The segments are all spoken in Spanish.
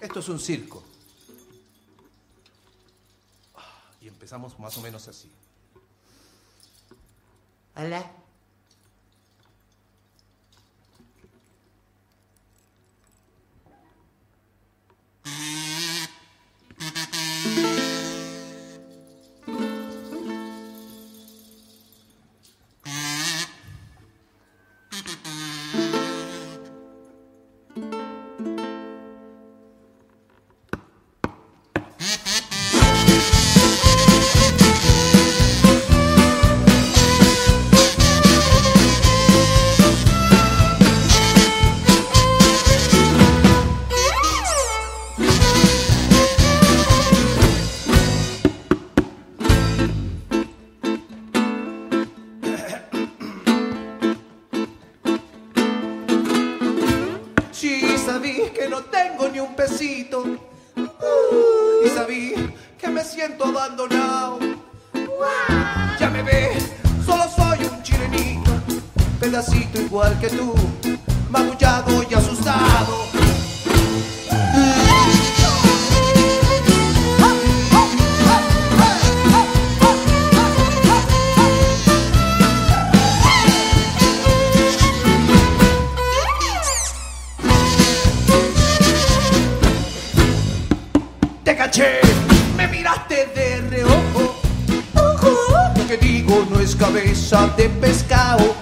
Esto es un circo. Ah, Y empezamos más o menos así. Hola. Sabí que no tengo ni un pesito. Y sabí que me siento abandonado. Ya me ves, solo soy un chilenito, pedacito igual que tú, magullado y asustado. Me miraste de reojo. Lo que digo no es cabeza de pescado.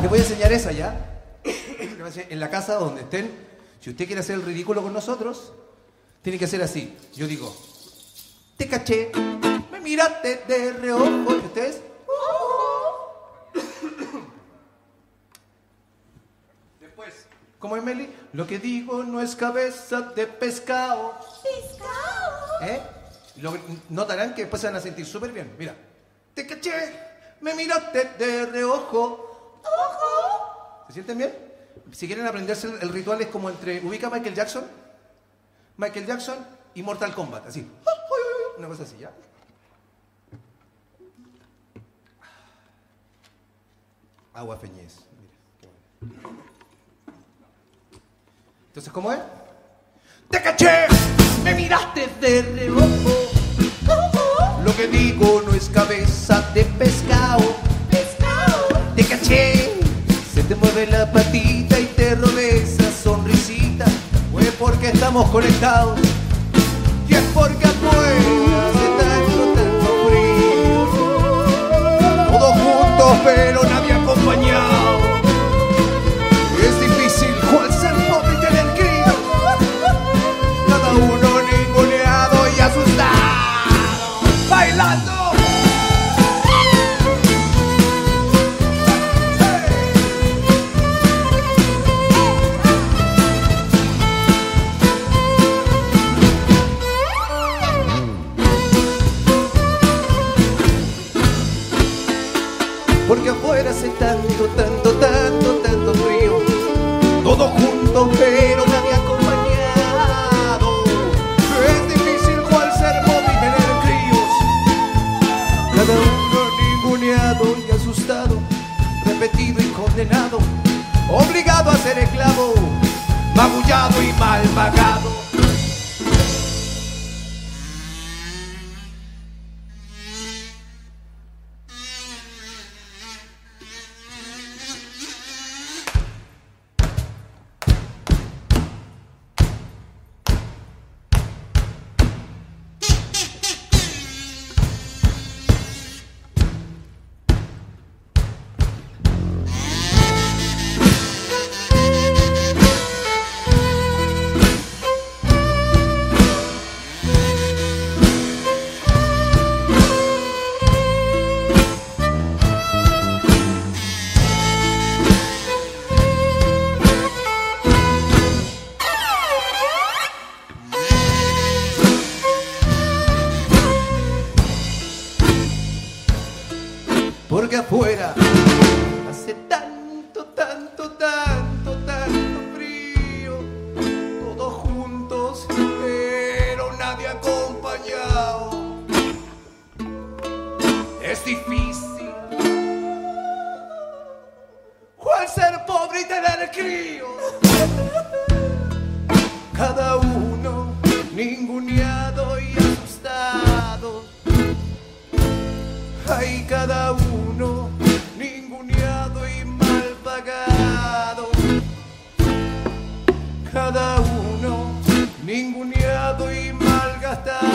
Le voy a enseñar esa ya. En la casa donde estén, si usted quiere hacer el ridículo con nosotros, tiene que ser así. Yo digo, te caché, me miraste de reojo. ¿Y ustedes? Después, ¿cómo es Meli? Lo que digo no es cabeza de pescado. ¿Eh? Lo, notarán que después se van a sentir súper bien. Mira. Te caché, me miraste de reojo. ¿Se sienten bien? Si quieren aprenderse el, el ritual es como entre... ¿Ubica Michael Jackson? Michael Jackson y Mortal Kombat, así. Una cosa así, ¿ya? Agua Feñez. Mira, qué bueno. Entonces, ¿cómo es? Te caché, me miraste de reojo. Lo que digo no es cabeza de pescado. Te caché, se te mueve la patita y te robé esa sonrisita. Fue porque estamos conectados y es porque afuera hace tanto, tanto frío. Todos juntos pero nadie Hace tanto, tanto, tanto, tanto frío. Todos juntos, pero nadie acompañado. Es difícil. ¿Cuál ser pobre y tener crío? Cada uno ninguneado y asustado. Hay cada uno mal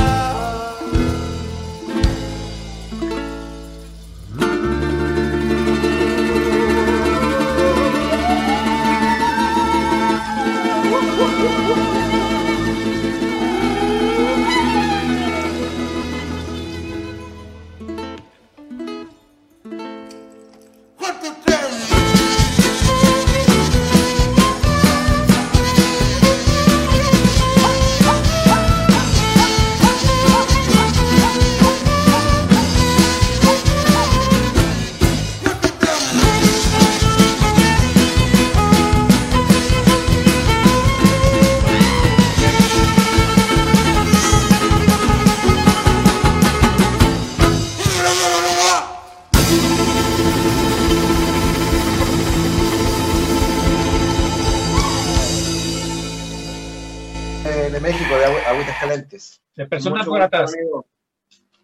No gratas. gusto, amigo.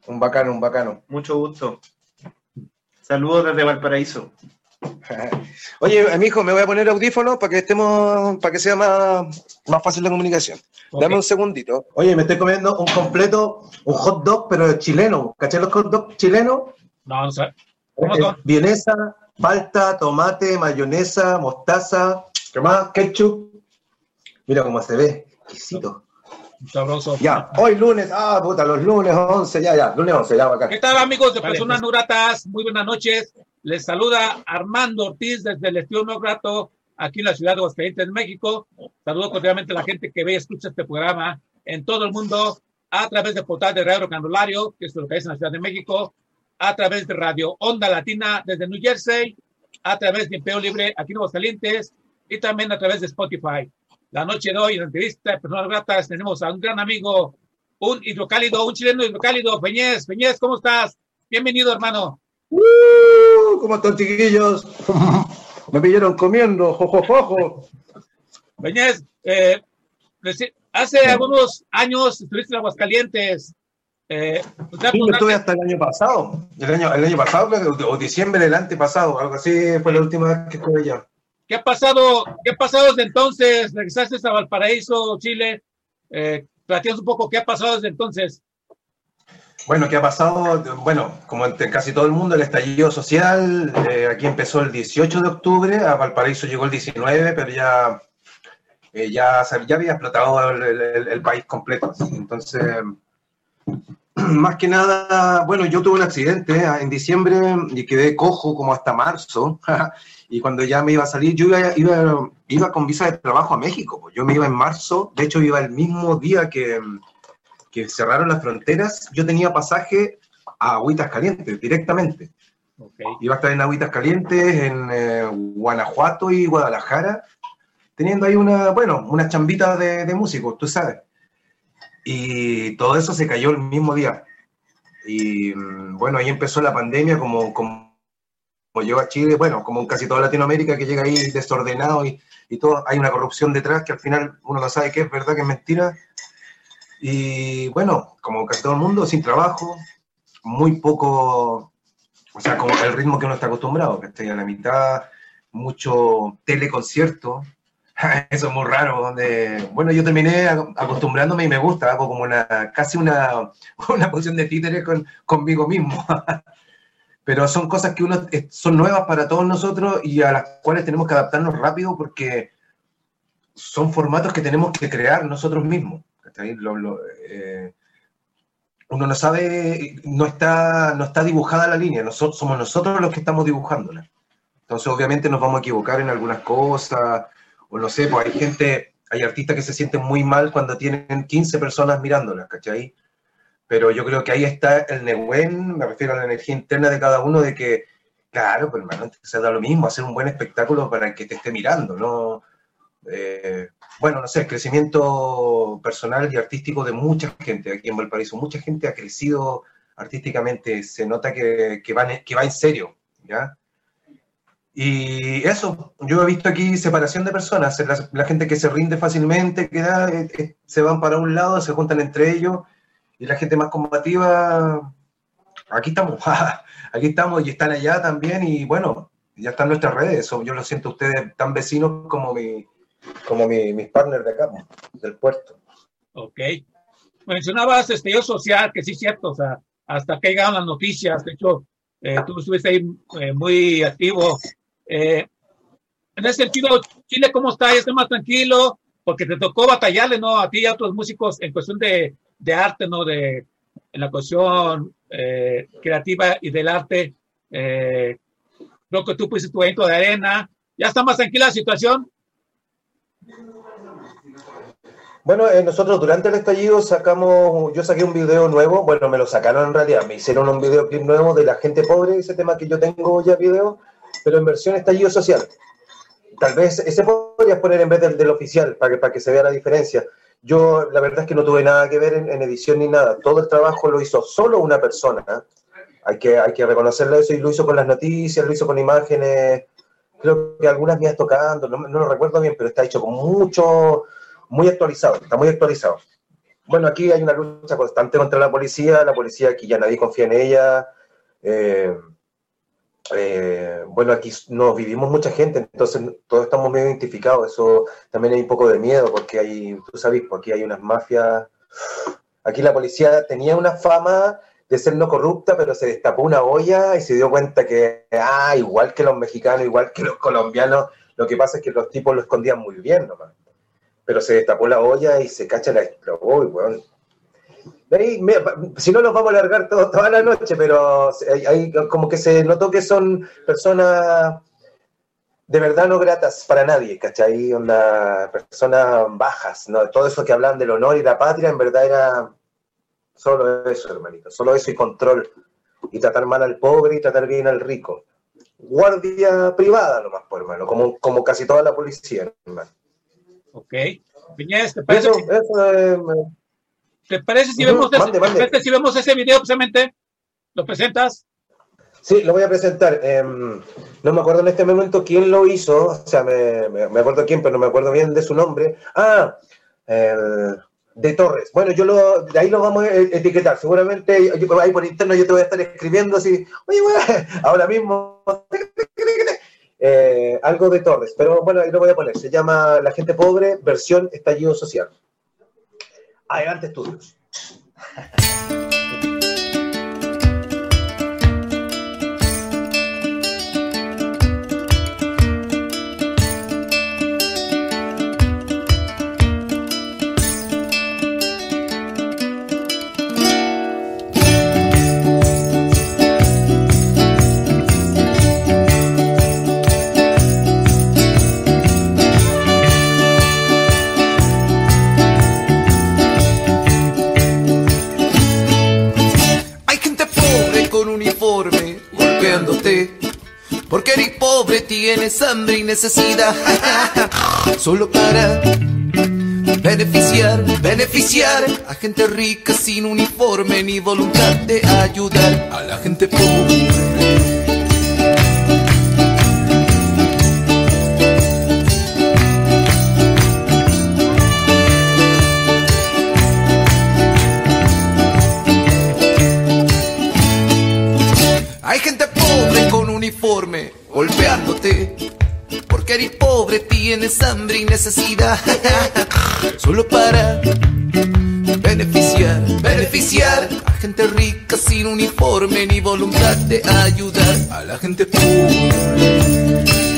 Un bacano, un bacano. Mucho gusto. Saludos desde Valparaíso. Oye, amigo, me voy a poner audífonos para que estemos, para que sea más, más fácil la comunicación. Dame un segundito. Oye, me estoy comiendo un completo, un hot dog, pero chileno. ¿Cachai los hot dogs chilenos? No, no sé. ¿Cómo Eh, son? vienesa, palta, tomate, mayonesa, mostaza, ¿qué más? Ketchup. Mira cómo se ve. Exquisito. Sabroso. Ya, hoy lunes, ah, puta, los lunes 11, ya, ya, lunes 11, ya, bacán. ¿Qué tal, amigos de Vale, Personas pues. No Gratas? Muy buenas noches. Les saluda Armando Ortiz desde el Estudio No Grato, aquí en la ciudad de Aguascalientes, México. Saludo cordialmente a la gente que ve y escucha este programa en todo el mundo, a través del portal de Radio Canulario, que es lo que es en la Ciudad de México, a través de Radio Onda Latina desde New Jersey, a través de Imperio Libre aquí en Aguascalientes y también a través de Spotify. La noche de hoy, en la entrevista de Personas Gratas, tenemos a un gran amigo, un hidrocálido, un chileno hidrocálido, Peñez. Peñez, ¿cómo estás? Bienvenido, hermano. Uh, ¿Cómo están, chiquillos? Me pillaron comiendo, jojojojo. Peñez, eh, hace algunos años estuviste en Aguascalientes. Eh, ¿nos da Sí, yo estuve hasta el año pasado. El año, el año pasado, o diciembre del antepasado, algo así fue la última vez que estuve allá. ¿Qué ha pasado? ¿Qué ha pasado desde entonces? Regresaste a Valparaíso, Chile. Eh, un poco qué ha pasado desde entonces. Bueno, ¿qué ha pasado? Bueno, como en casi todo el mundo, el estallido social, eh, aquí empezó el 18 de octubre, a Valparaíso llegó el 19, pero ya, eh, ya, ya había explotado el, el- el país completo. Entonces, más que nada, bueno, yo tuve un accidente eh, en diciembre y quedé cojo como hasta marzo, y cuando ya me iba a salir, yo iba, iba, iba con visa de trabajo a México, pues. yo me iba en marzo, de hecho iba el mismo día que que cerraron las fronteras, yo tenía pasaje a Agüitas Calientes directamente. Iba a estar en Agüitas Calientes, en eh, Guanajuato y Guadalajara, teniendo ahí una, bueno, una chambita de, de músicos, tú sabes. Y todo eso se cayó el mismo día. Y mm, bueno, ahí empezó la pandemia como, como llegó a Chile, bueno, como en casi toda Latinoamérica que llega ahí desordenado y, y todo, hay una corrupción detrás que al final uno no sabe qué es verdad, qué es mentira. Y bueno, como casi todo el mundo, sin trabajo, muy poco, o sea, como el ritmo que uno está acostumbrado, que estoy a la mitad, mucho teleconcierto, eso es muy raro, donde, bueno, yo terminé ac- acostumbrándome y me gusta, hago como una, casi una, una posición de títere con, conmigo mismo. Pero son cosas que uno, son nuevas para todos nosotros y a las cuales tenemos que adaptarnos rápido porque son formatos que tenemos que crear nosotros mismos. Lo- lo, eh, uno no sabe, no está, no está dibujada la línea, nosotros, somos nosotros los que estamos dibujándola. Entonces, obviamente, nos vamos a equivocar en algunas cosas, o no sé, pues hay gente, hay artistas que se sienten muy mal cuando tienen 15 personas mirándolas, ¿cachai? Pero yo creo que ahí está el Nehuen, me refiero a la energía interna de cada uno, de que Claro, pero hermano, se da lo mismo, hacer un buen espectáculo para el que te esté mirando, ¿no? Eh, bueno, no sé, el crecimiento personal y artístico de mucha gente aquí en Valparaíso. Mucha gente ha crecido artísticamente, se nota que, que, va, que va en serio, ¿ya? Y eso, yo he visto aquí separación de personas, la, gente que se rinde fácilmente, que eh, eh, se van para un lado, se juntan entre ellos, y la gente más combativa, aquí estamos, aquí estamos y están allá también, y bueno, ya están nuestras redes, yo lo siento ustedes tan vecinos como, mi, como mis partners de acá, del puerto. Ok. Mencionabas yo social, que sí es cierto, o sea, hasta que llegaron las noticias, de hecho, eh, tú estuviste ahí eh, muy activo. Eh, en ese sentido, Chile, ¿cómo está? ¿Ya está más tranquilo? Porque te tocó batallarle, ¿no? A ti y a otros músicos en cuestión de, de arte, ¿no? De, la cuestión eh, creativa y del arte. Eh, que tú pusiste tu evento de arena. ¿Ya está más tranquila la situación? Bueno, eh, nosotros durante el estallido sacamos, yo saqué un video nuevo, bueno, me lo sacaron en realidad, me hicieron un videoclip nuevo de la gente pobre, ese tema que yo tengo ya video, pero en versión estallido social. Tal vez ese podrías poner en vez del, del oficial, para que, para que se vea la diferencia. Yo la verdad es que no tuve nada que ver en, edición ni nada. Todo el trabajo lo hizo solo una persona. Hay, que, hay que reconocerle eso y lo hizo con las noticias, lo hizo con imágenes. Creo que algunas mías tocando, no, no lo recuerdo bien, pero está hecho con mucho, muy actualizado, está muy actualizado. Bueno, aquí hay una lucha constante contra la policía, la policía aquí ya nadie confía en ella. Eh, eh, bueno, aquí no vivimos mucha gente, entonces todos estamos medio identificados. Eso también hay un poco de miedo, porque hay, tú sabes, porque aquí hay unas mafias. Aquí la policía tenía una fama de ser no corrupta, pero se destapó una olla y se dio cuenta que, ah, igual que los mexicanos, igual que los colombianos, lo que pasa es que los tipos lo escondían muy bien nomás. Pero se destapó la olla y se cacha la explotó, y bueno, si no nos vamos a alargar toda la noche, pero hay, como que se notó que son personas de verdad no gratas para nadie, ¿cachai? Onda, personas bajas, ¿no? Todo eso que hablan del honor y la patria, en verdad era solo eso, hermanito, solo eso y control. Y tratar mal al pobre y tratar bien al rico. Guardia privada nomás, por hermano, como, como casi toda la policía, hermano. Ok. Piñez, ¿te parece? Eso, ¿Te parece si, vemos, ese, si vemos ese video precisamente? ¿Lo presentas? Sí, lo voy a presentar. Em, no me acuerdo en este momento quién lo hizo, o sea, me, me, acuerdo quién, pero no me acuerdo bien de su nombre. Ah, de Torres. Bueno, yo lo, de ahí lo vamos a etiquetar. Seguramente ahí por interno yo te voy a estar escribiendo así, oye, bueno, ahora mismo, eh, algo de Torres, pero bueno, ahí lo voy a poner. Se llama La gente pobre, versión estallido social. Adelante Estudios. Porque eres pobre, tienes hambre y necesidad. Solo para beneficiar, beneficiar a gente rica sin uniforme ni voluntad de ayudar a la gente pobre. Tienes hambre y necesidad. Solo para beneficiar, beneficiar a gente rica sin uniforme ni voluntad de ayudar a la gente pobre.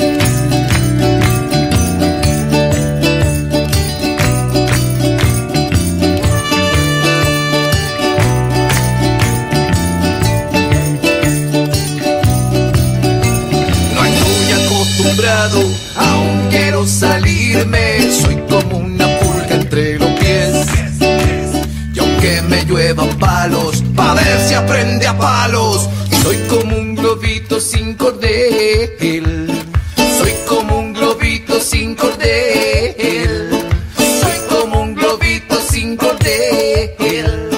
aprende a palos. Soy como un globito sin cordel. Soy como un globito sin cordel. Soy como un globito sin cordel.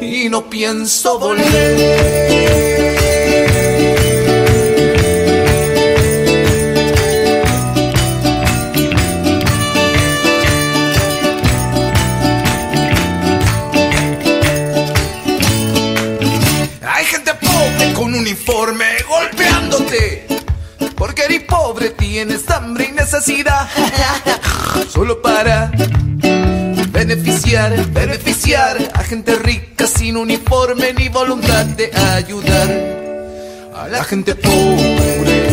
Y no pienso volver. Gente rica sin uniforme ni voluntad de ayudar a la gente pobre.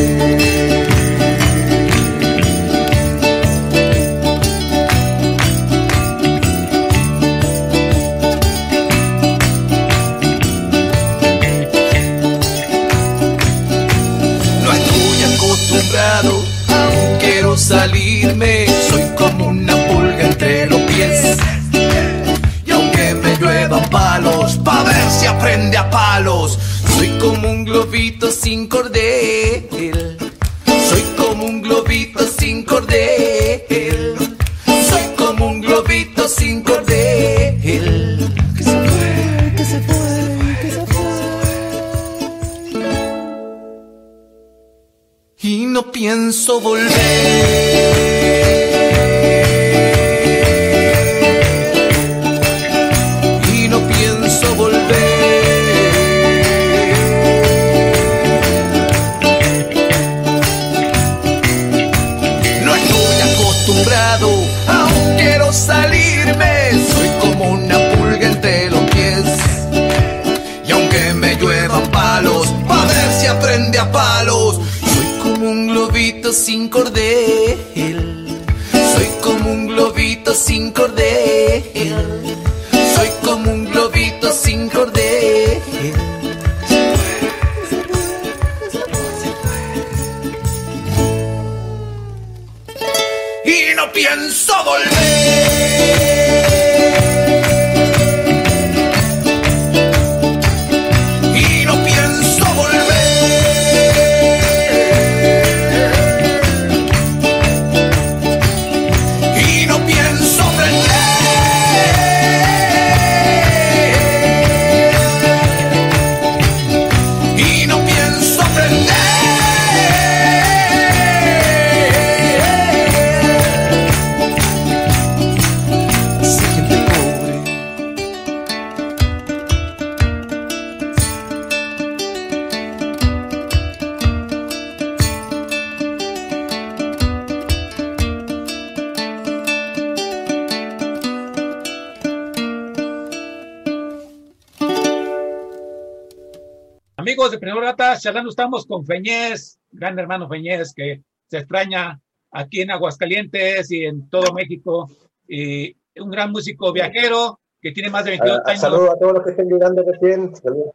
Charlando estamos con Feñez, gran hermano Feñez, que se extraña aquí en Aguascalientes y en todo México. Y un gran músico viajero que tiene más de 22 Ah, años. Saludos a todos los que estén llegando recién. Saludos.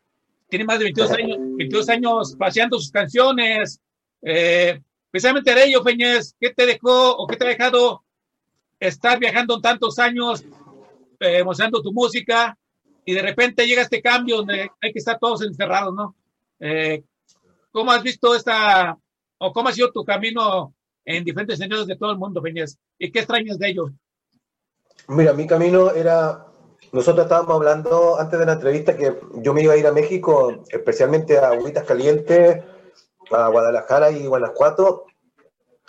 tiene más de 22 años, 22 años paseando sus canciones. Eh, precisamente de ello, Feñez, ¿qué te dejó o qué te ha dejado estar viajando tantos años, eh, mostrando tu música y de repente llega este cambio donde hay que estar todos encerrados, ¿no? Eh, ¿Cómo has visto esta, o cómo ha sido tu camino en diferentes sentidos de todo el mundo, Feñez? ¿Y qué extrañas de ello? Mira, mi camino era. Nosotros estábamos hablando antes de la entrevista que yo me iba a ir a México, especialmente a Agüitas Calientes, a Guadalajara y Guanajuato,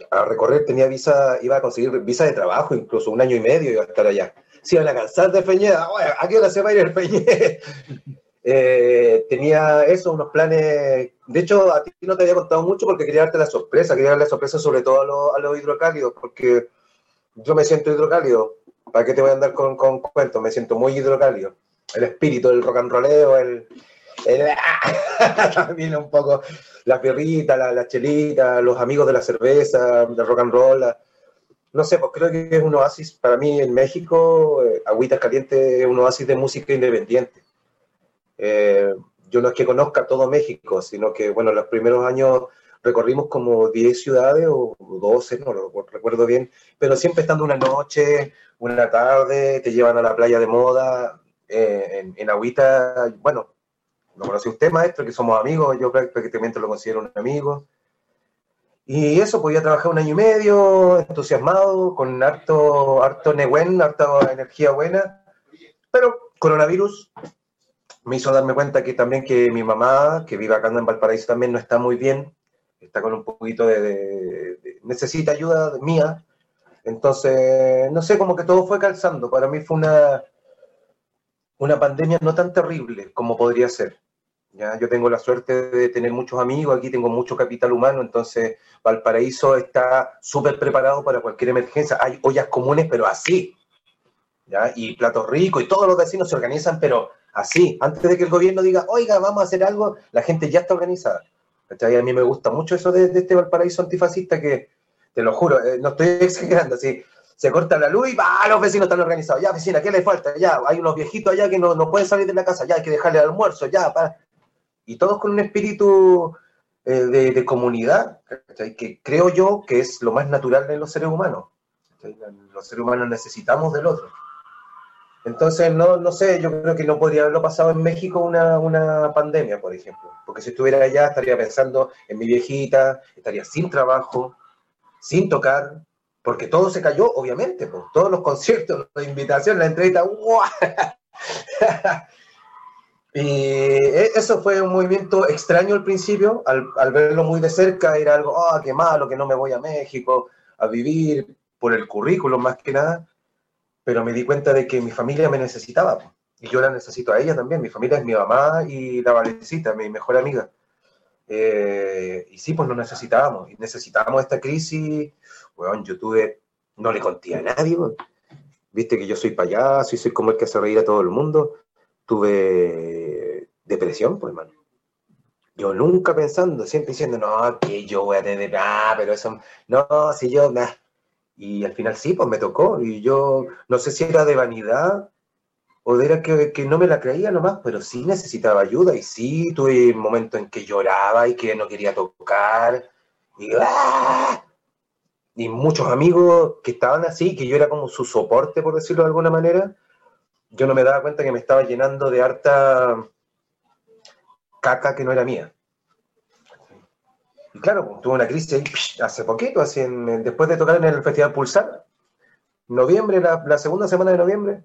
a recorrer. Tenía visa, iba a conseguir visa de trabajo, incluso un año y medio iba a estar allá. Se iban a cansar de Peñeda. Bueno, ¿A qué hora se va a ir el Peñed? Eh, tenía eso, unos planes. De hecho, a ti no te había contado mucho porque quería darte la sorpresa. Quería darle la sorpresa sobre todo a, los- a los hidrocálidos, porque yo me siento hidrocálido. ¿Para qué te voy a andar con, con cuentos? Me siento muy hidrocálido. El espíritu del rock and rolleo, el. el también un poco la birrita, la, la chelita, los amigos de la cerveza, del rock and roll. la- no sé, pues creo que es un oasis para mí en México. eh, Agüitas Calientes es un oasis de música independiente. Eh, yo no es que conozca todo México, sino que, bueno, los primeros años recorrimos como 10 ciudades o 12, no recuerdo bien, pero siempre estando una noche, una tarde, te llevan a la playa de moda, eh, en, en Agüita, bueno, lo conoce usted, maestro, que somos amigos, yo prácticamente lo considero un amigo. Y eso, podía trabajar un año y medio, entusiasmado, con harto, harto harta energía buena, pero coronavirus, me hizo darme cuenta que también que mi mamá, que vive acá en Valparaíso, también no está muy bien, está con un poquito de, de- de- necesita ayuda mía. Entonces, no sé, como que todo fue calzando. Para mí fue una, una pandemia no tan terrible como podría ser. ¿ya? Yo tengo la suerte de tener muchos amigos, aquí tengo mucho capital humano, entonces Valparaíso está súper preparado para cualquier emergencia. Hay ollas comunes, pero así. ¿ya? Y platos ricos, y todos los vecinos se organizan, pero así. Antes de que el gobierno diga, oiga, vamos a hacer algo, la gente ya está organizada. A mí me gusta mucho eso de, de este Valparaíso antifascista que, te lo juro, eh, no estoy exagerando, así. Se corta la luz y ¡bah! los vecinos están organizados. Ya, vecina, ¿qué le falta? Ya, hay unos viejitos allá que no, no pueden salir de la casa, ya hay que dejarle el almuerzo, ya, para. Y todos con un espíritu eh, de, de comunidad, que creo yo que es lo más natural en los seres humanos. ¿cachai? Los seres humanos necesitamos del otro. Entonces, no, no sé, yo creo que no podría haberlo pasado en México una, una pandemia, por ejemplo. Porque si estuviera allá estaría pensando en mi viejita, estaría sin trabajo, sin tocar, porque todo se cayó, obviamente, pues, todos los conciertos, la invitación, la entrevista, ¡guau! y e- eso fue un movimiento extraño al principio, al, al verlo muy de cerca era algo, ah, qué malo, que no me voy a México a vivir por el currículum más que nada, pero me di cuenta de que mi familia me necesitaba, y yo la necesito a ella también, mi familia es mi mamá y la Valecita, mi mejor amiga. Eh, y sí, pues nos necesitábamos, y necesitábamos esta crisis, weón, yo tuve, no le conté a nadie, viste que yo soy payaso y soy como el que hace reír a todo el mundo, tuve depresión, pues hermano. Yo nunca pensando, siempre diciendo, no, que yo voy a tener, ah, pero eso, no, si yo, nah. Y al final sí, pues me tocó, y yo no sé si era de vanidad o era que, que no me la creía nomás, pero sí necesitaba ayuda, y sí tuve momentos en que lloraba y que no quería tocar, y, ¡ah! y muchos amigos que estaban así, que yo era como su soporte, por decirlo de alguna manera, yo no me daba cuenta que me estaba llenando de harta caca que no era mía. Y claro, tuve una crisis hace poquito, así en- después de tocar en el Festival Pulsar, noviembre, la, segunda semana de noviembre,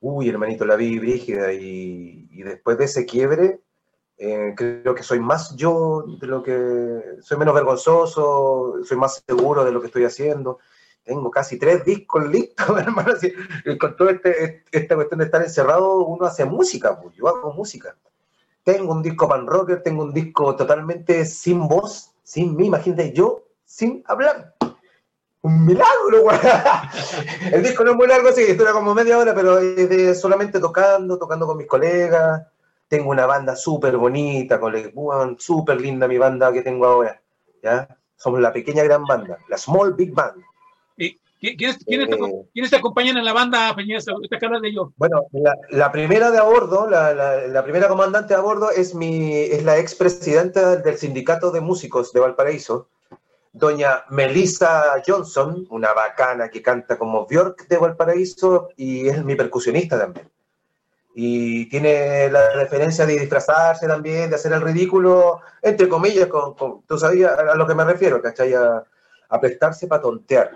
uy, hermanito, la vi brígida y, después de ese quiebre, eh, creo que soy más yo de lo que, soy menos vergonzoso, soy más seguro de lo que estoy haciendo. Tengo casi tres discos listos, hermano. así, con toda este, esta cuestión de estar encerrado, uno hace música, pues yo hago música. Tengo un disco pan rocker, tengo un disco totalmente sin voz, sin mí, imagínate, yo sin hablar. Un milagro, güey. El disco no es muy largo, sí, dura como media hora, pero es solamente tocando, tocando con mis colegas. Tengo una banda súper bonita, súper linda mi banda que tengo ahora. ¿ya? Somos la pequeña gran banda, la Small Big Band. ¿Y qui- quiénes, quiénes te, Eh. quiénes te acompañan en la banda, Peñez? Ahorita que hablas de ello. Bueno, la, la primera de a bordo, la, la- la primera comandante a bordo es, mi, es la expresidenta del sindicato de músicos de Valparaíso, doña Melissa Johnson, una bacana que canta como Björk de Valparaíso y es mi percusionista también. Y tiene la referencia de disfrazarse también, de hacer el ridículo, entre comillas, con, con- tú sabías a a lo que me refiero, ¿cachai? A, a prestarse para tontear,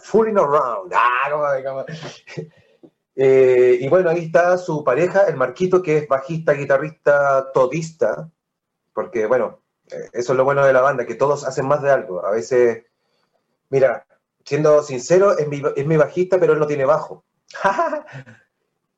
fooling around. Ah, como- eh, y bueno, ahí está su pareja, el Marquito, que es bajista, guitarrista, todista, porque bueno, eh, eso es lo bueno de la banda, que todos hacen más de algo. A veces, mira, siendo sincero, es mi, es mi bajista, pero él no tiene bajo.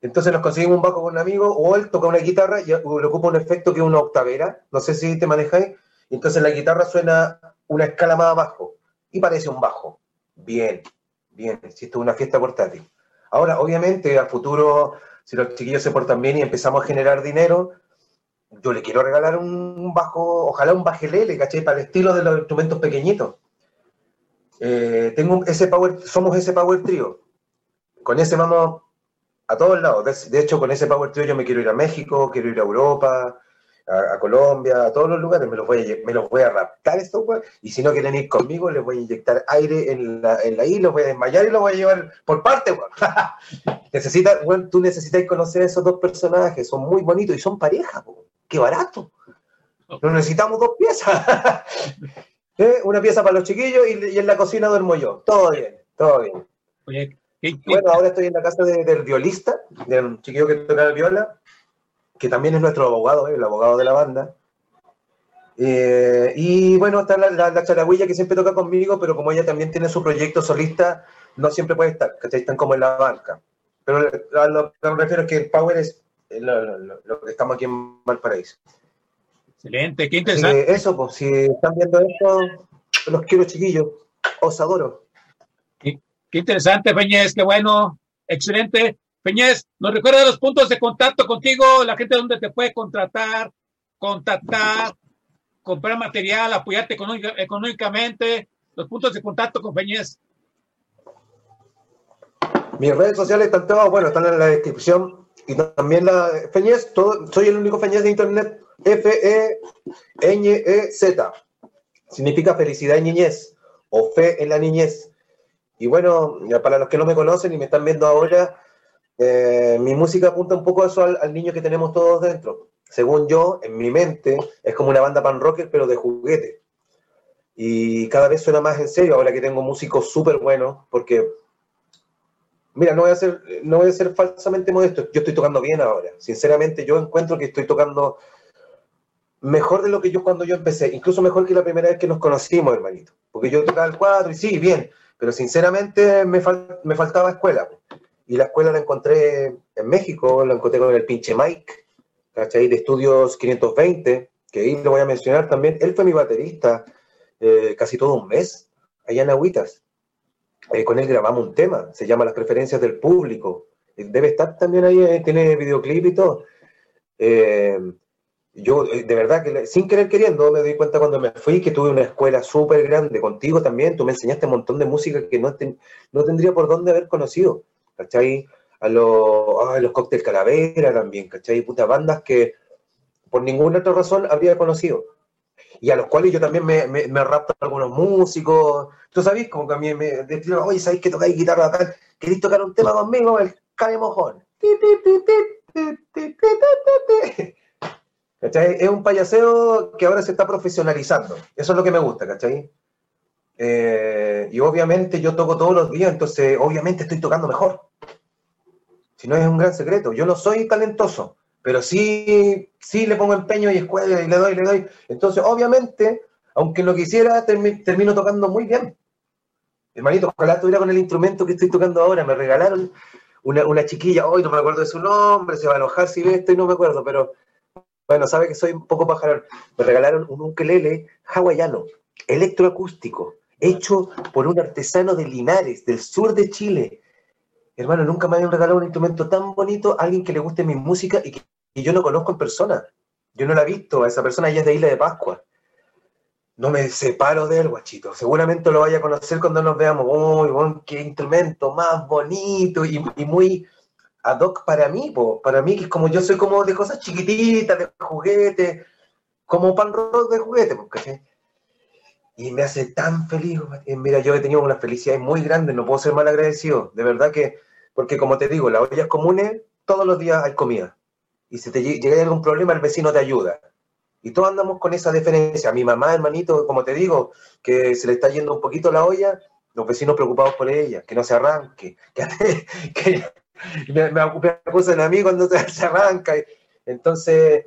Entonces nos conseguimos un bajo con un amigo, o él toca una guitarra y le ocupa un efecto que es una octavera, no sé si te manejáis, entonces la guitarra suena una escala más abajo, y parece un bajo. Bien, bien, esto es una fiesta portátil. Ahora, obviamente, a futuro, si los chiquillos se portan bien y empezamos a generar dinero, yo le quiero regalar un bajo, ojalá un bajelele, ¿cachai? Para el estilo de los instrumentos pequeñitos. Eh, tengo ese power, somos ese power trio. Con ese vamos a todos lados. De hecho, con ese power trio yo me quiero ir a México, quiero ir a Europa, a, a Colombia, a todos los lugares. Me los voy a, me los voy a raptar estos weas. Y si no quieren ir conmigo, les voy a inyectar aire en la, en la I, los voy a desmayar y los voy a llevar por parte, weón. Necesita, weón, tú necesitas conocer a esos dos personajes. Son muy bonitos y son pareja, weón. Qué barato. No necesitamos dos piezas. ¿Eh? Una pieza para los chiquillos y, y en la cocina duermo yo. Todo bien, todo bien. Oye, Bueno, ahora estoy en la casa del violista, de un chiquillo que toca el viola, que también es nuestro abogado, ¿eh? el abogado de la banda. Eh, y bueno, está la, la, charagüilla que siempre toca conmigo, pero como ella también tiene su proyecto solista, no siempre puede estar, ¿cachai? Están como en la banca. Pero a lo que me refiero es que el power es lo, que estamos aquí en Valparaíso. Excelente, qué interesante. eso, pues, si están viendo esto, los quiero chiquillos, os adoro. Qué, interesante, Peñez, qué bueno, excelente. Peñez, ¿nos recuerda los puntos de contacto contigo? La gente donde te puede contratar, contactar, comprar material, apoyarte económicamente, los puntos de contacto con Peñez. Mis redes sociales están todas, bueno, están en la descripción. Y también la Feñez, soy el único Feñez de internet, F-E-Ñ-E-Z. Significa felicidad y niñez, o fe en la niñez. Y bueno, para los que no me conocen y me están viendo ahora, eh, mi música apunta un poco a eso al, niño que tenemos todos dentro. Según yo, en mi mente, es como una banda pan rocker, pero de juguete. Y cada vez suena más en serio ahora que tengo músicos súper buenos, porque Mira, no voy, a ser, no voy a ser falsamente modesto, yo estoy tocando bien ahora. Sinceramente, yo encuentro que estoy tocando mejor de lo que yo cuando yo empecé, incluso mejor que la primera vez que nos conocimos, hermanito. Porque yo tocaba el cuadro y sí, bien, pero sinceramente me, me faltaba escuela. Y la escuela la encontré en México, la encontré con el pinche Mike, ¿cachai? De Estudios 520, que ahí lo voy a mencionar también. Él fue mi baterista eh, casi todo un mes, allá en Agüitas. Eh, con él grabamos un tema, se llama Las preferencias del público. Eh, debe estar también ahí, eh, tiene videoclip y todo. yo, de verdad, que sin querer queriendo, me di cuenta cuando me fui que tuve una escuela súper grande contigo también. Tú me enseñaste un montón de música que no, no tendría por dónde haber conocido. ¿Cachai? A, los, a los cócteles Calavera también, ¿cachai? Puta, bandas que por ninguna otra razón habría conocido y a los cuales yo también me, me, me rapto a algunos músicos. Tú sabes, como que a mí me decían, oye, ¿sabéis que tocáis guitarra tal? ¿Queréis tocar un tema conmigo? El Cane Mojón. ¿Cachai? Es un payaseo que ahora se está profesionalizando. Eso es lo que me gusta, ¿cachai? Eh, y obviamente yo toco todos los días, entonces obviamente estoy tocando mejor. Si no es un gran secreto. Yo no soy talentoso, pero sí, sí le pongo empeño y escuela y le doy, le doy. Entonces, obviamente, aunque no quisiera, termino tocando muy bien. Hermanito, ojalá estuviera con el instrumento que estoy tocando ahora. Me regalaron una, chiquilla, hoy no me acuerdo de su nombre, se va a enojar si ve esto y no me acuerdo, pero bueno, sabe que soy un poco pajarón. Me regalaron un ukelele hawaiano, electroacústico, hecho por un artesano de Linares, del sur de Chile. Hermano, nunca me habían regalado un instrumento tan bonito a alguien que le guste mi música y que yo no conozco en persona. Yo no la he visto, a esa persona ella es de Isla de Pascua. No me separo de él, guachito. Seguramente lo vaya a conocer cuando nos veamos. Uy, qué instrumento más bonito y, muy ad hoc para mí, para mí, que es como yo soy como de cosas chiquititas, de juguetes, como pan rock de juguete, porque y me hace tan feliz. Mira, yo he tenido una felicidad muy grande, no puedo ser mal agradecido. De verdad que porque como te digo, las ollas comunes, todos los días hay comida. Y si te llega algún problema, el vecino te ayuda. Y todos andamos con esa diferencia. Mi mamá, hermanito, como te digo, que se le está yendo un poquito la olla, los vecinos preocupados por ella, que no se arranque, que, me, me acusan a mí cuando se arranca. Entonces,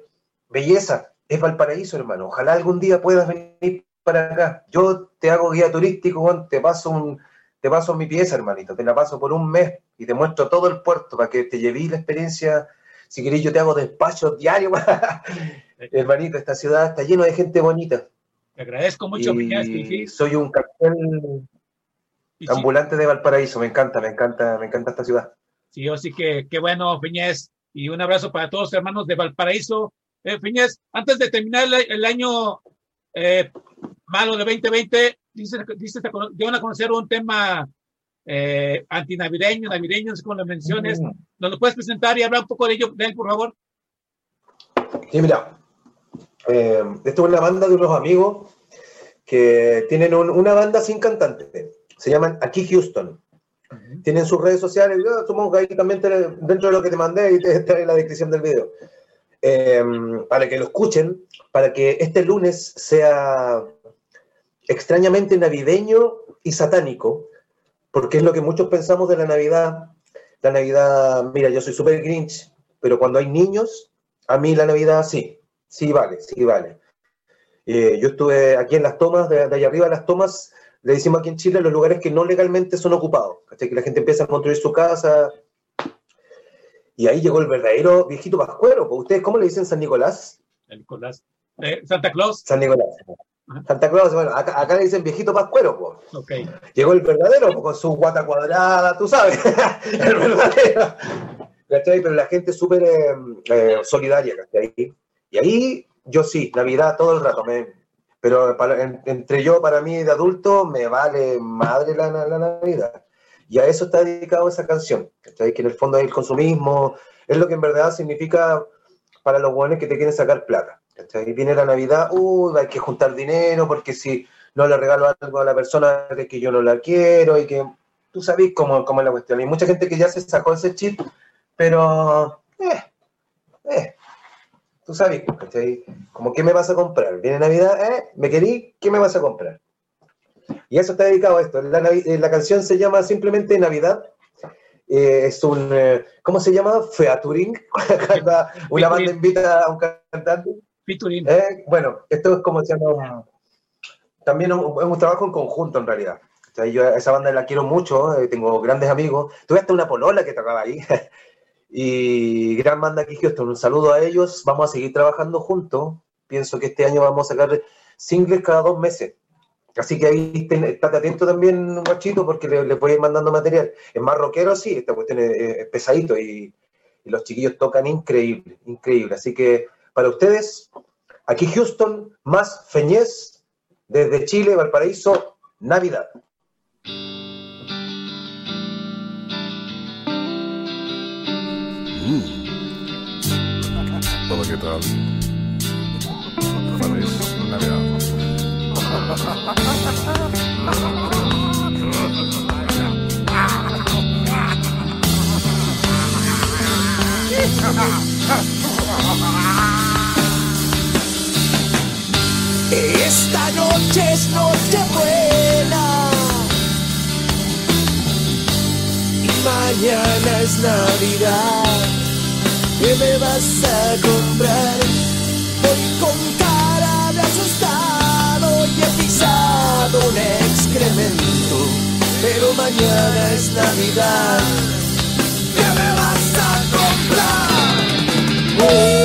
belleza, es Valparaíso, hermano. Ojalá algún día puedas venir para acá. Yo te hago guía turístico, te paso un, te paso mi pieza, hermanito, te la paso por un mes y te muestro todo el puerto para que te lleves la experiencia. Si querés, yo te hago despachos diarios. hermanito, esta ciudad está llena de gente bonita. Te agradezco mucho, y Soy un cartel ambulante de Valparaíso, me encanta, me encanta, me encanta esta ciudad. Sí, así que qué bueno, Piñez, y un abrazo para todos los hermanos de Valparaíso. Eh, antes de terminar el, año eh, malo de 2020, dice, dice, van a conocer un tema eh, antinavideño, navideño, no sé cómo lo menciones. Mm. ¿Nos lo puedes presentar y hablar un poco de ello, de él, por favor? Sí, mira, eh, esto es una banda de unos amigos que tienen una banda sin cantante. Se llaman Aquí Houston. Tienen sus redes sociales, yo supongo que ahí también dentro de lo que te mandé y está en la descripción del video. Eh, para que lo escuchen, para que este lunes sea extrañamente navideño y satánico, porque es lo que muchos pensamos de la Navidad. La Navidad, mira, yo soy súper grinch, pero cuando hay niños, a mí la Navidad sí, sí vale, sí vale. Eh, yo estuve aquí en las tomas, de, allá arriba de las tomas, le decimos aquí en Chile, los lugares que no legalmente son ocupados, que la gente empieza a construir su casa. Y ahí llegó el verdadero viejito pascuero. ¿Ustedes cómo le dicen San Nicolás? San Nicolás. Eh, Santa Claus. San Nicolás. Santa Claus, bueno, acá, le dicen viejito pascuero, pues. Okay. Llegó el verdadero, con su guata cuadrada, tú sabes, el verdadero. Pero la gente es súper eh, eh, solidaria, ¿cachai? Y ahí yo sí, Navidad todo el rato, pero entre yo, para mí de adulto, me vale madre la, la, Navidad. Y a eso está dedicado esa canción, ¿cachai? Que en el fondo es el consumismo, es lo que en verdad significa para los jóvenes que te quieren sacar plata. Y viene la Navidad, uy, hay que juntar dinero porque si no le regalo algo a la persona es que yo no la quiero y que tú sabes cómo, cómo es la cuestión. Hay mucha gente que ya se sacó ese chip, pero, eh, eh, tú sabes, Como, ¿qué me vas a comprar? Viene Navidad, eh, me querí, ¿qué me vas a comprar? Y eso está dedicado a esto. La, eh, la canción se llama simplemente Navidad eh, es un, eh, ¿cómo se llama? Featuring, una banda invita a un cantante. Eh, bueno, esto es como se llama, también es un, trabajo en conjunto en realidad. yo esa banda la quiero mucho, tengo grandes amigos. Tuve hasta una polola que tocaba ahí. y gran banda aquí Houston, un saludo a ellos. Vamos a seguir trabajando juntos. Pienso que este año vamos a sacar singles cada dos meses. Así que ahí estate atento también, guachito, porque les le voy a ir mandando material. Es más sí, esta cuestión es, pesadito y, los chiquillos tocan increíble, increíble. Así que para ustedes, aquí Houston, más Feñez, desde Chile, Valparaíso, Navidad. Mm. Feliz Navidad. Esta noche es noche buena y mañana es Navidad. ¿Qué me vas a comprar? Voy con un excremento, pero mañana es Navidad. ¿Qué me vas a comprar? buena.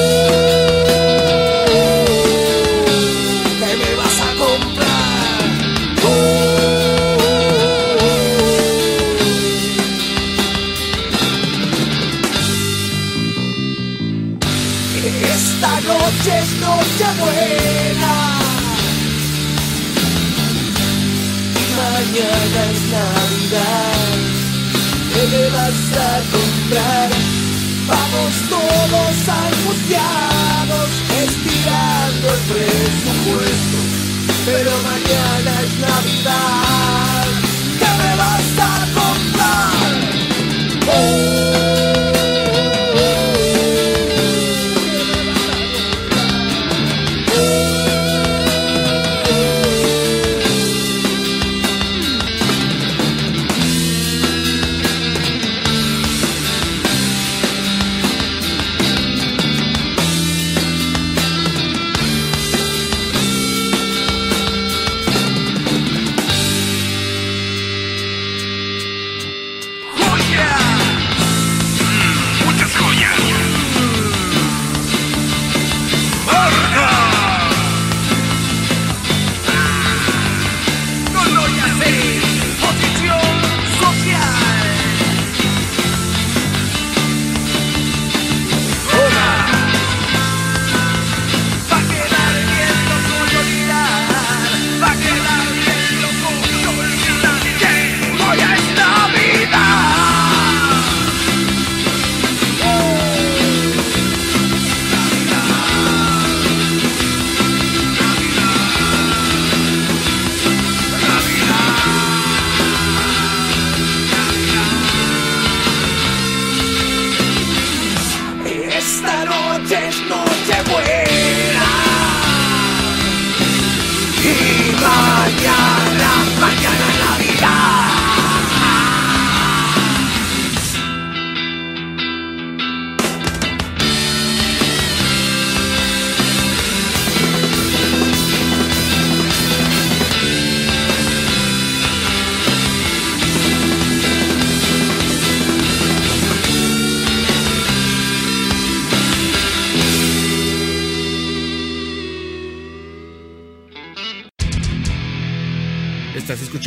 Vamos todos angustiados, estirando el presupuesto, pero mañana es Navidad,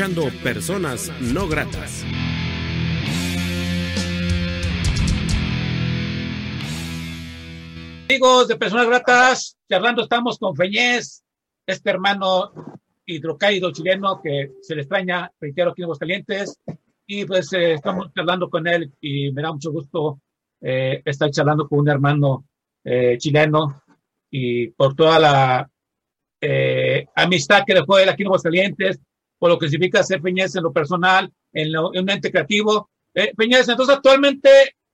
escuchando Personas No Gratas. Amigos de Personas Gratas, charlando estamos con Feñez, este hermano hidrocálido chileno que se le extraña, reitero, aquí en Aguascalientes. Y pues eh, estamos charlando con él y me da mucho gusto eh, estar charlando con un hermano eh, chileno y por toda la eh, amistad que dejó él aquí en Aguascalientes, por lo que significa ser Peñez en lo personal, en, lo, en un ente creativo. Eh, Peñez, entonces actualmente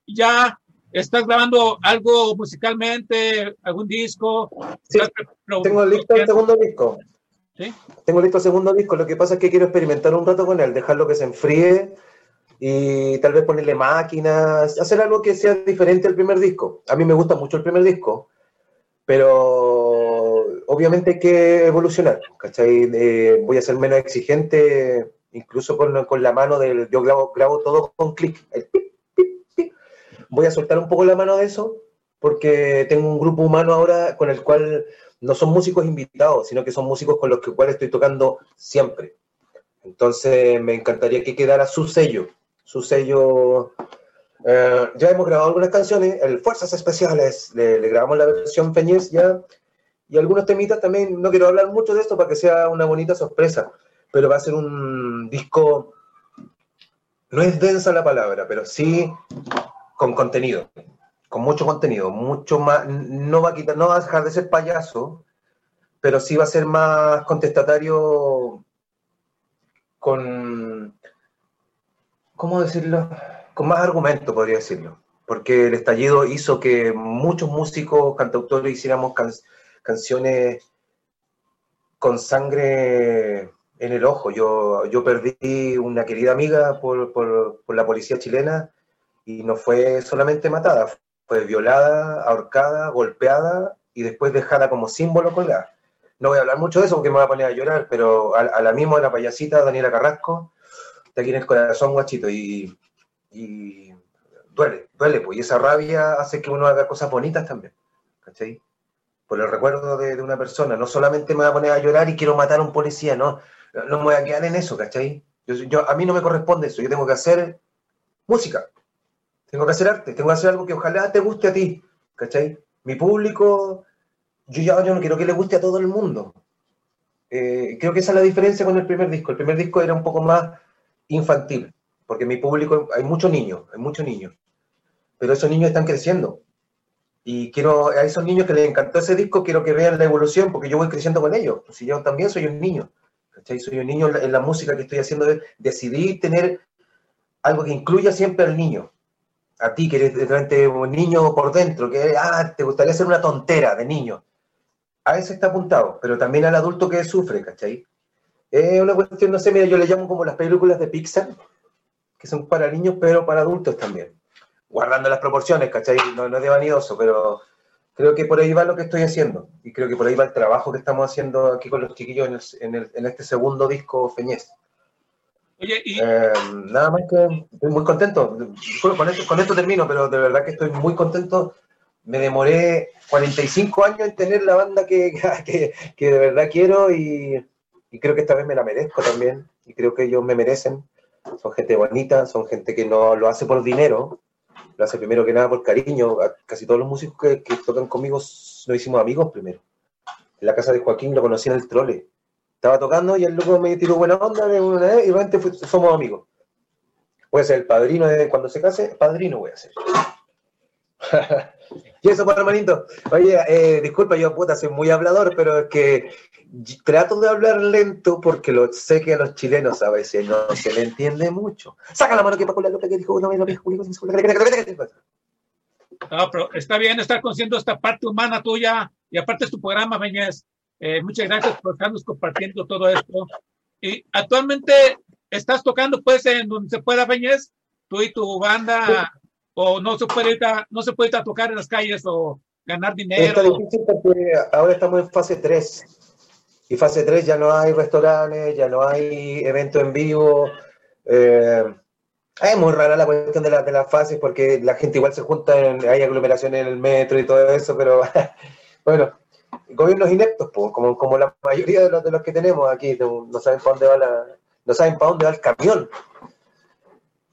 ya estás grabando algo musicalmente, algún disco. Sí, ¿Estás pro- Tengo listo el segundo disco. ¿Sí? Tengo listo el segundo disco. Lo que pasa es que quiero experimentar un rato con él, dejarlo que se enfríe y tal vez ponerle máquinas, hacer algo que sea diferente al primer disco. A mí me gusta mucho el primer disco, pero obviamente hay que evolucionar. ¿cachai? Eh, voy a ser menos exigente, incluso con, con la mano del. Yo grabo, grabo todo con clic. Voy a soltar un poco la mano de eso, porque tengo un grupo humano ahora con el cual no son músicos invitados, sino que son músicos con los que cuales estoy tocando siempre. Entonces me encantaría que quedara su sello, su sello. eh, ya hemos grabado algunas canciones, el Fuerzas Especiales, le, le grabamos la versión Peñez ya, y algunos temitas también, no quiero hablar mucho de esto para que sea una bonita sorpresa, pero va a ser un disco, no es densa la palabra, pero sí con contenido, con mucho contenido, mucho más, no va a quitar, no va a dejar de ser payaso, pero sí va a ser más contestatario con, ¿cómo decirlo? Con más argumento, podría decirlo. Porque el estallido hizo que muchos músicos, cantautores, hiciéramos can- canciones con sangre en el ojo. Yo, yo perdí una querida amiga por, por, por la policía chilena y no fue solamente matada, fue violada, ahorcada, golpeada y después dejada como símbolo colgada. No voy a hablar mucho de eso porque me voy a poner a llorar, pero a, a la misma, la payasita Daniela Carrasco, está aquí en el corazón, guachito, y, y duele, duele, pues, y esa rabia hace que uno haga cosas bonitas también, ¿cachai? Por el recuerdo de, una persona, no solamente me voy a poner a llorar y quiero matar a un policía, no, no me voy a quedar en eso, ¿cachai? Yo, yo, a mí no me corresponde eso, yo tengo que hacer música, tengo que hacer arte, tengo que hacer algo que ojalá te guste a ti, ¿cachai? Mi público, yo ya no quiero que le guste a todo el mundo. Eh, creo que esa es la diferencia con el primer disco. El primer disco era un poco más infantil, porque mi público, hay muchos niños, hay muchos niños, pero esos niños están creciendo. Y quiero, a esos niños que les encantó ese disco, quiero que vean la evolución, porque yo voy creciendo con ellos. Si yo también soy un niño, ¿cachai? Soy un niño en la, música que estoy haciendo. Decidí tener algo que incluya siempre al niño a ti, que eres realmente un niño por dentro, que ah, te gustaría ser una tontera de niño. A ese está apuntado, pero también al adulto que sufre, ¿cachai? Es una cuestión, no sé, mira, yo le llamo como las películas de Pixar, que son para niños, pero para adultos también. Guardando las proporciones, ¿cachai? No, no es de vanidoso, pero creo que por ahí va lo que estoy haciendo. Y creo que por ahí va el trabajo que estamos haciendo aquí con los chiquillos en, el- en el- en este segundo disco Feñez. Oye, y Eh, nada más que estoy muy contento. Con esto, con esto termino, pero de verdad que estoy muy contento. Me demoré 45 años en tener la banda que, que, que de verdad quiero y, y creo que esta vez me la merezco también. Y creo que ellos me merecen. Son gente bonita, son gente que no lo hace por dinero, lo hace primero que nada por cariño. Casi todos los músicos que, que tocan conmigo nos hicimos amigos primero. En la casa de Joaquín lo conocí en el trole estaba tocando y el loco me tiró buena onda y realmente somos amigos. Voy a ser el padrino de cuando se case, padrino voy a ser. y eso, pues, hermanito. Oye, eh, disculpa, yo puta, soy muy hablador, pero es que trato de hablar lento porque lo, sé que a los chilenos a veces no se le entiende mucho. Saca la mano que Paco la que dijo lo viejo, Julio, No, pero está bien estar conociendo esta parte humana tuya y aparte es tu programa, Beñez. Eh, muchas gracias por estarnos compartiendo todo esto. Y actualmente estás tocando, pues, en donde se pueda, Beñez, tú y tu banda, o no se puede no se puede tocar en las calles o ganar dinero. Está difícil porque ahora estamos en fase 3. Y fase 3 ya no hay restaurantes, ya no hay eventos en vivo. Eh, es muy rara la cuestión de, la- de las fases porque la gente igual se junta, en- hay aglomeraciones en el metro y todo eso, pero bueno, gobiernos ineptos, po, como, como la mayoría de los, de los que tenemos aquí, no, no saben para dónde va la, no saben para dónde va el camión.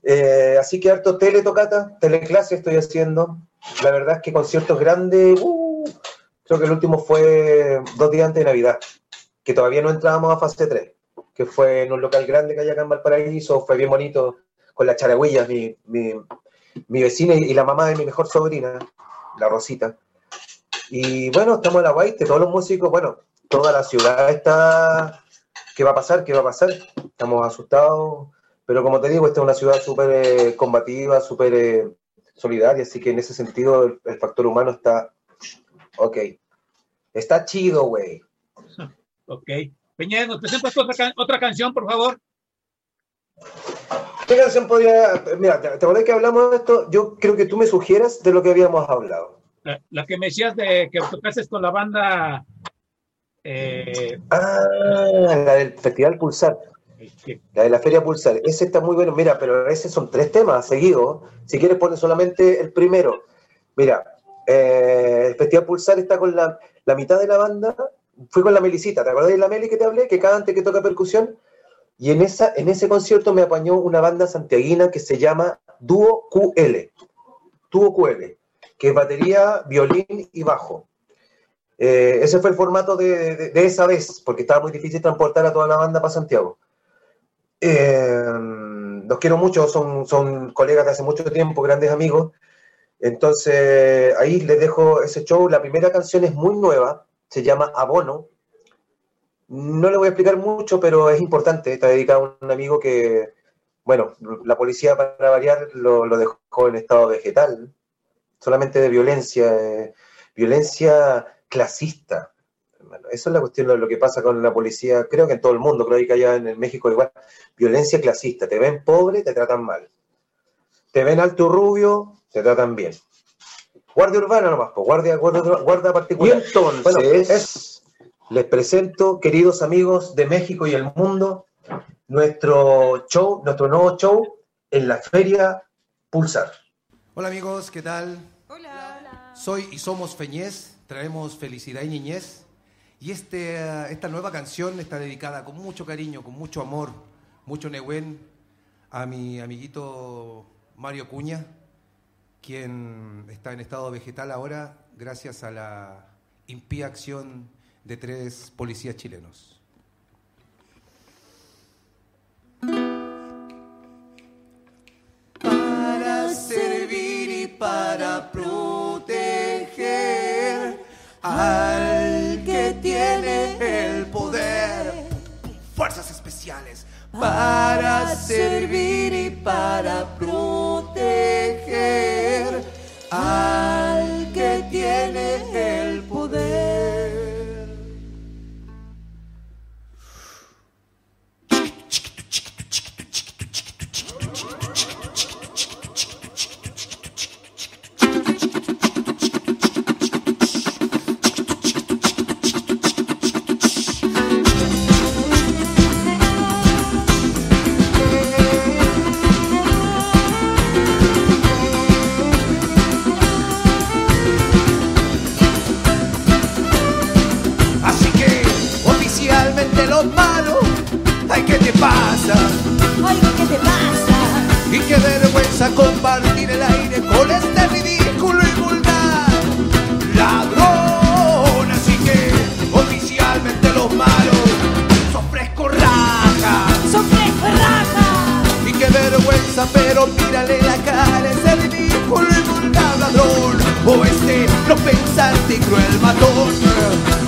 Eh, así que harto teletocata, teleclase estoy haciendo. La verdad es que conciertos grandes, uh, creo que el último fue dos días antes de Navidad, que todavía no entrábamos a fase 3, que fue en un local grande que hay acá en Valparaíso, fue bien bonito, con la charagüilla, mi, mi, mi vecina y la mamá de mi mejor sobrina, la Rosita. Y bueno, estamos en la Guaite, todos los músicos, bueno, toda la ciudad está... ¿Qué va a pasar? ¿Qué va a pasar? Estamos asustados, pero como te digo, esta es una ciudad súper eh, combativa, súper eh, solidaria, así que en ese sentido el, el factor humano está... Ok. Está chido, güey. Ok. Peñez, ¿nos presentas otra, can- otra canción, por favor? ¿Qué canción podría...? Mira, ¿te, acordás que hablamos de esto? Yo creo que tú me sugieras de lo que habíamos hablado. La, la que me decías de que tocases con la banda. eh, Ah, la del Festival Pulsar. La de la Feria Pulsar. Ese está muy bueno. Mira, pero ese son tres temas seguidos. Si quieres, pones solamente el primero. Mira, eh, el Festival Pulsar está con la, la mitad de la banda. Fui con la Melicita. ¿Te acuerdas de la Meli que te hablé? Que canta, que toca percusión. Y en, esa, en ese concierto me apañó una banda santiaguina que se llama Dúo QL. Dúo QL. Que es batería, violín y bajo. Eh, ese fue el formato de, de- de esa vez, porque estaba muy difícil transportar a toda la banda para Santiago. Eh, los quiero mucho, son, son colegas de hace mucho tiempo, grandes amigos. Entonces, ahí les dejo ese show. La primera canción es muy nueva, se llama Abono. No le voy a explicar mucho, pero es importante. Está dedicado a un amigo que, bueno, la policía para variar lo, lo dejó en estado vegetal, solamente de violencia, eh, violencia clasista. Hermano, Eso es la cuestión de lo que pasa con la policía, creo que en todo el mundo, creo que allá en el México igual, violencia clasista. Te ven pobre, te tratan mal. Te ven alto y rubio, te tratan bien. Guardia urbana nomás, pues, guardia, guardia, guarda particular. Y entonces- Bueno, es- les presento, queridos amigos de México y el mundo, nuestro show, nuestro nuevo show en la Feria Pulsar. Hola amigos, ¿qué tal? Hola. Soy y somos Feñez, traemos felicidad y niñez. Y este, eh, esta nueva canción está dedicada con mucho cariño, con mucho amor, mucho negüen a mi amiguito Mario Cuña, quien está en estado vegetal ahora gracias a la impía acción de tres policías chilenos. Para servir y para proteger al para servir y para proteger vergüenza compartir el aire con este ridículo y vulgar ladrón. Así que oficialmente los malos son fresco rajas. Son fresco raja. Y qué vergüenza, pero mírale la cara a ese ridículo y vulgar ladrón. O este no pensante y cruel matón.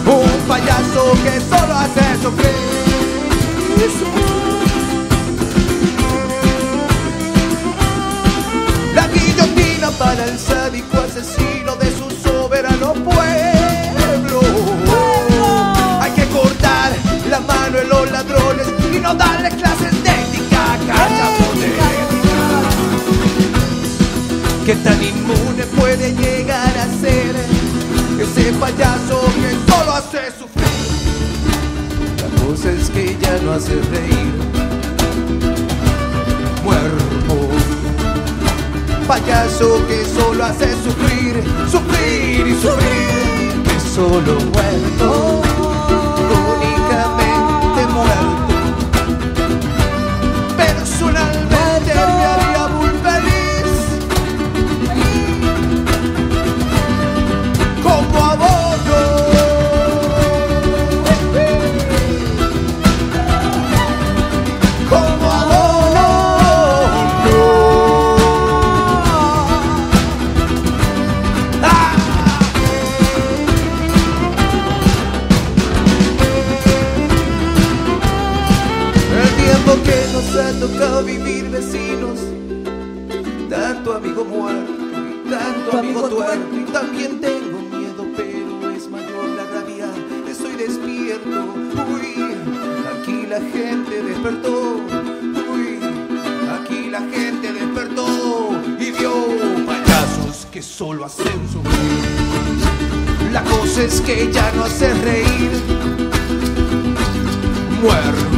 Reír. Muerto payaso que solo hace sufrir, sufrir y sufrir, que solo muerto. También tengo miedo, pero es mayor la rabia, estoy despierto, uy, aquí la gente despertó, uy, aquí la gente despertó. Y vio payasos que solo hacen sufrir. La cosa es que ya no hace reír. Muerto,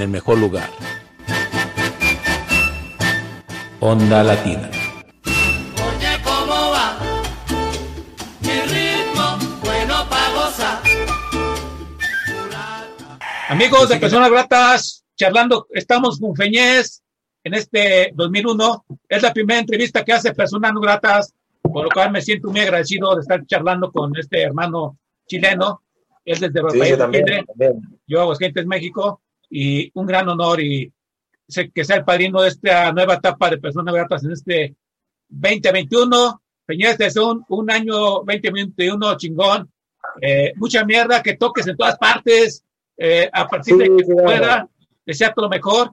en el mejor lugar. Onda Latina. Oye, ¿cómo va? Mi ritmo, bueno gozar. Amigos de Personas Gratas, charlando, estamos con Feñez en este 2001. Es la primera entrevista que hace Personas No Gratas, por lo cual me siento muy agradecido de estar charlando con este hermano chileno. Él desde Sí, yo también, también. yo Aguascalientes, México, y un gran honor y sé que sea el padrino de esta nueva etapa de Personas Gratas en este 2021. Feñez, desde un, un año 2021 chingón. Eh, mucha mierda, que toques en todas partes, eh, a partir de Sí, que sí, pueda, claro. desearte lo mejor.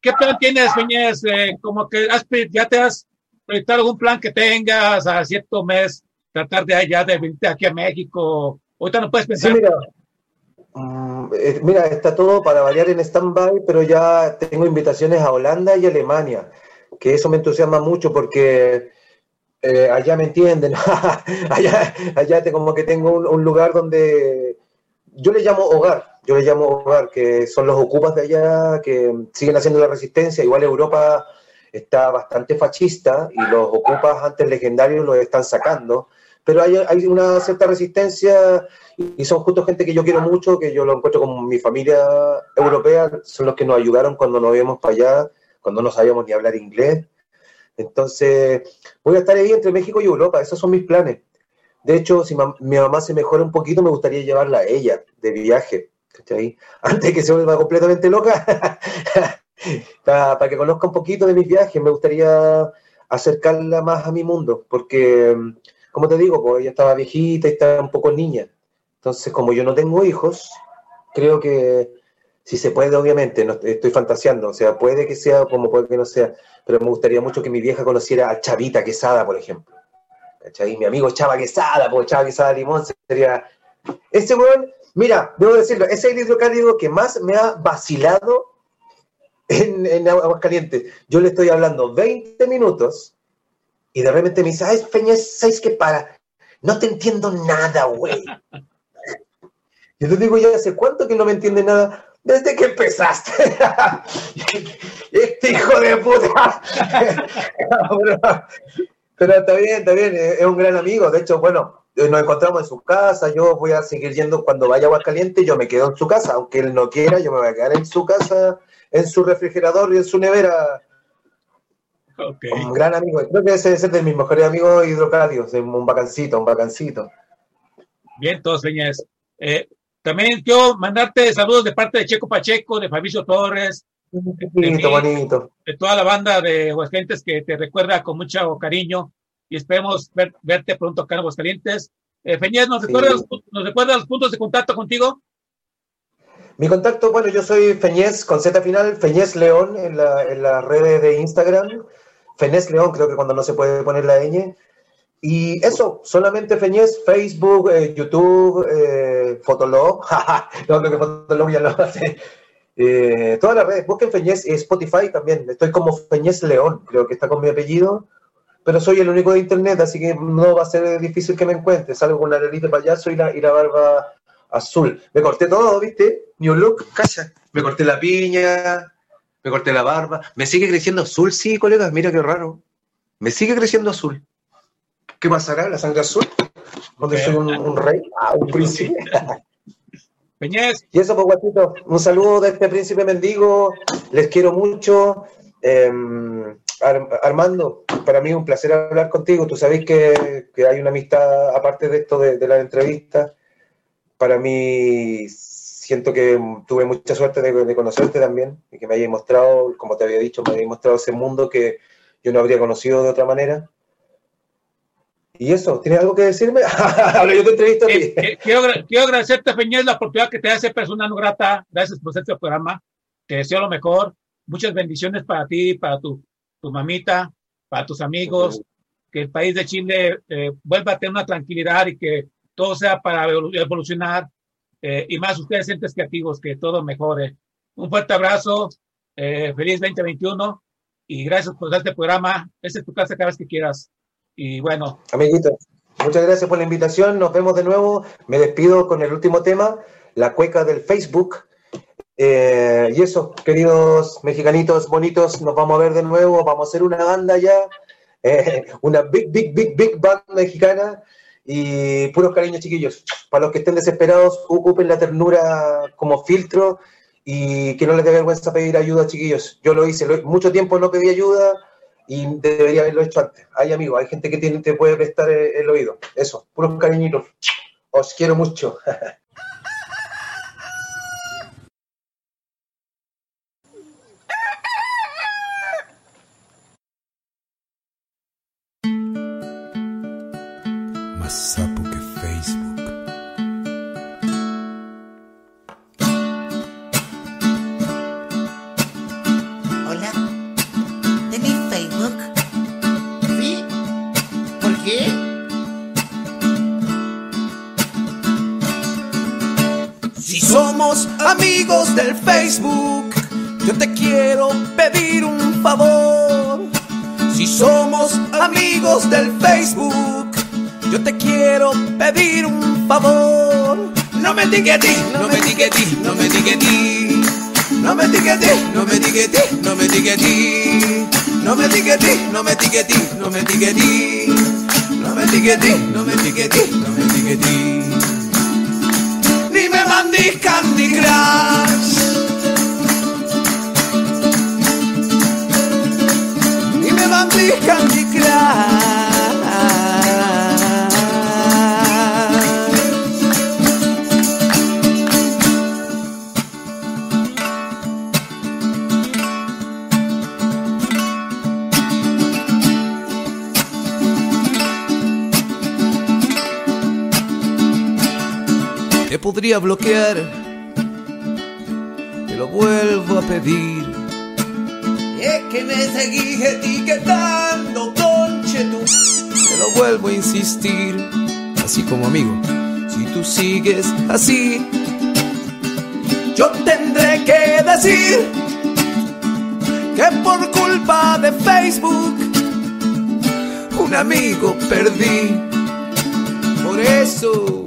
¿Qué plan tienes, Feñez? Eh, como que has, ya te has proyectado algún plan que tengas a cierto mes, tratar de allá de venirte aquí a México. Ahorita no puedes Sí, pensar. mira. Mm, eh, Mira, está todo para variar en stand-by, pero ya tengo invitaciones a Holanda y Alemania, que eso me entusiasma mucho porque eh, allá me entienden, allá, allá te- como que tengo un, un lugar donde yo le llamo hogar, yo le llamo hogar, que son los ocupas de allá que siguen haciendo la resistencia, igual Europa está bastante fascista y los ocupas antes legendarios los están sacando, pero hay, hay una cierta resistencia y son justo gente que yo quiero mucho, que yo lo encuentro como mi familia europea, son los que nos ayudaron cuando nos íbamos para allá, cuando no sabíamos ni hablar inglés. Entonces, voy a estar ahí entre México y Europa, esos son mis planes. De hecho, si mam- mi mamá se mejora un poquito, me gustaría llevarla a ella de viaje, ¿cachai? Antes que se vuelva completamente loca, para que conozca un poquito de mis viajes, me gustaría acercarla más a mi mundo, porque, como te digo, pues ella estaba viejita y estaba un poco niña. Entonces, como yo no tengo hijos, creo que si se puede, obviamente, no estoy fantaseando, o sea, puede que sea como puede que no sea, pero me gustaría mucho que mi vieja conociera a Chavita Quesada, por ejemplo. ¿Cachai? Mi amigo Chava Quesada, porque Chava Quesada Limón sería... Ese weón, mira, debo decirlo, ese es el hidrocálido que más me ha vacilado en, en Aguascalientes. Yo le estoy hablando 20 minutos y de repente me dice, ay, Peña, ¿sabes qué para? No te entiendo nada, güey. Yo le digo, ya hace cuánto que no me entiende nada. Desde que empezaste. este hijo de puta. pero, está bien, está bien. Es un gran amigo. De hecho, bueno, nos encontramos en su casa. Yo voy a seguir yendo cuando vaya a Aguascalientes. Yo me quedo en su casa. Aunque él no quiera, yo me voy a quedar en su casa, en su refrigerador y en su nevera. Ok. Un gran amigo. Creo que ese es de mis mejores amigos hidrocálidos. Un bacancito, un bacancito. Bien, todos Feñez. Eh, también quiero mandarte saludos de parte de Checo Pacheco, de Fabricio Torres, de Bonito, mí, bonito. de toda la banda de Aguascalientes que te recuerda con mucho cariño y esperemos ver- verte pronto acá en Aguascalientes. Eh, Feñez, ¿nos, Sí. recuerda los, pu- ¿nos recuerda los puntos de contacto contigo? Mi contacto, bueno, yo soy Feñez con Z final, Feñez León en, la, en las redes de Instagram. Feñez León, creo que cuando no se puede poner la ñ. Y eso, solamente Feñez, Facebook, eh, YouTube, eh, Fotolog. no, creo que Fotolog ya lo hace. Eh, todas las redes, busquen Feñez y Spotify también. Estoy como Feñez León, creo que está con mi apellido. Pero soy el único de internet, así que no va a ser difícil que me encuentre. Salgo con la nariz de payaso y la, y la barba azul. Me corté todo, ¿viste? New look, cacha. Me corté la piña, me corté la barba. Me sigue creciendo azul, sí, colegas, mira qué raro. Me sigue creciendo azul. ¿Qué pasará? ¿La sangre azul? Cuando soy un, un rey, ah, un príncipe. Peñez, Y eso, pues, guatito, un saludo de este príncipe mendigo. Les quiero mucho. Eh, Ar- Armando, para mí es un placer hablar contigo. Tú sabes que, que hay una amistad, aparte de esto de, de la entrevista. Para mí, siento que tuve mucha suerte de, de conocerte también y que me hayas mostrado, como te había dicho, me hayas mostrado ese mundo que yo no habría conocido de otra manera. Y eso, ¿tienes algo que decirme? Hablo yo te entrevisto a ti. eh, eh, quiero, quiero agradecerte, Peñez, la oportunidad que te hace persona no grata. Gracias por este programa. Te deseo lo mejor. Muchas bendiciones para ti, para tu, tu mamita, para tus amigos. Que el país de Chile eh, vuelva a tener una tranquilidad y que todo sea para evolu- evolucionar. Eh, y más ustedes, entes creativos, que todo mejore. Un fuerte abrazo. eh, feliz 2021. Y gracias por este programa. Esta es tu casa cada vez que quieras. Y bueno, Amiguitos, muchas gracias por la invitación. Nos vemos de nuevo. Me despido con el último tema, la cueca del Facebook. Eh, y eso, queridos mexicanitos bonitos, nos vamos a ver de nuevo. Vamos a hacer una banda ya, eh, una big, big, big, big band mexicana. Y puros cariños, chiquillos. Para los que estén desesperados, ocupen la ternura como filtro y que no les dé vergüenza pedir ayuda, chiquillos. Yo lo hice, mucho tiempo no pedí ayuda y debería haberlo hecho antes. Hay amigos, hay gente que tiene, te puede prestar el, el oído. Eso, puros cariñitos. Os quiero mucho. amigos del Facebook, yo te quiero pedir un favor. Si somos amigos del Facebook, yo te quiero pedir un favor. No me etiquetes, no me etiquetes, no me etiquetes. No me etiquetes, no me etiquetes, no me etiquetes. No me etiquetes, no me etiquetes, no me etiquetes. No me etiquetes, no me etiquetes, no me etiquetes ni mandis Candy Crush. Ni me mandis Candy Crush. Podría bloquear, te lo vuelvo a pedir. Es que me seguís etiquetando, conche tú. Te lo vuelvo a insistir, así como amigo. Si tú sigues así, yo tendré que decir que por culpa de Facebook un amigo perdí. Por eso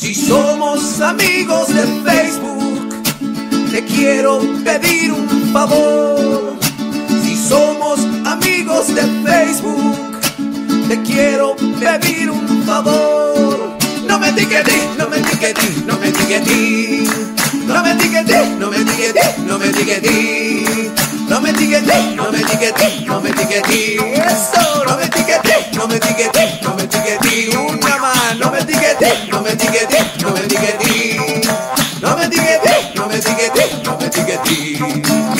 si somos amigos de Facebook, te quiero pedir un favor. Si somos amigos de Facebook, te quiero pedir un favor. No me etiquetes, no me etiquetes, no me etiquetes. No me etiquetes, no me etiquetes, no me etiquetes. No me etiquetes, no me etiquetes, no me etiquetes. Eso, no me etiquetes, no me etiquetes, ti.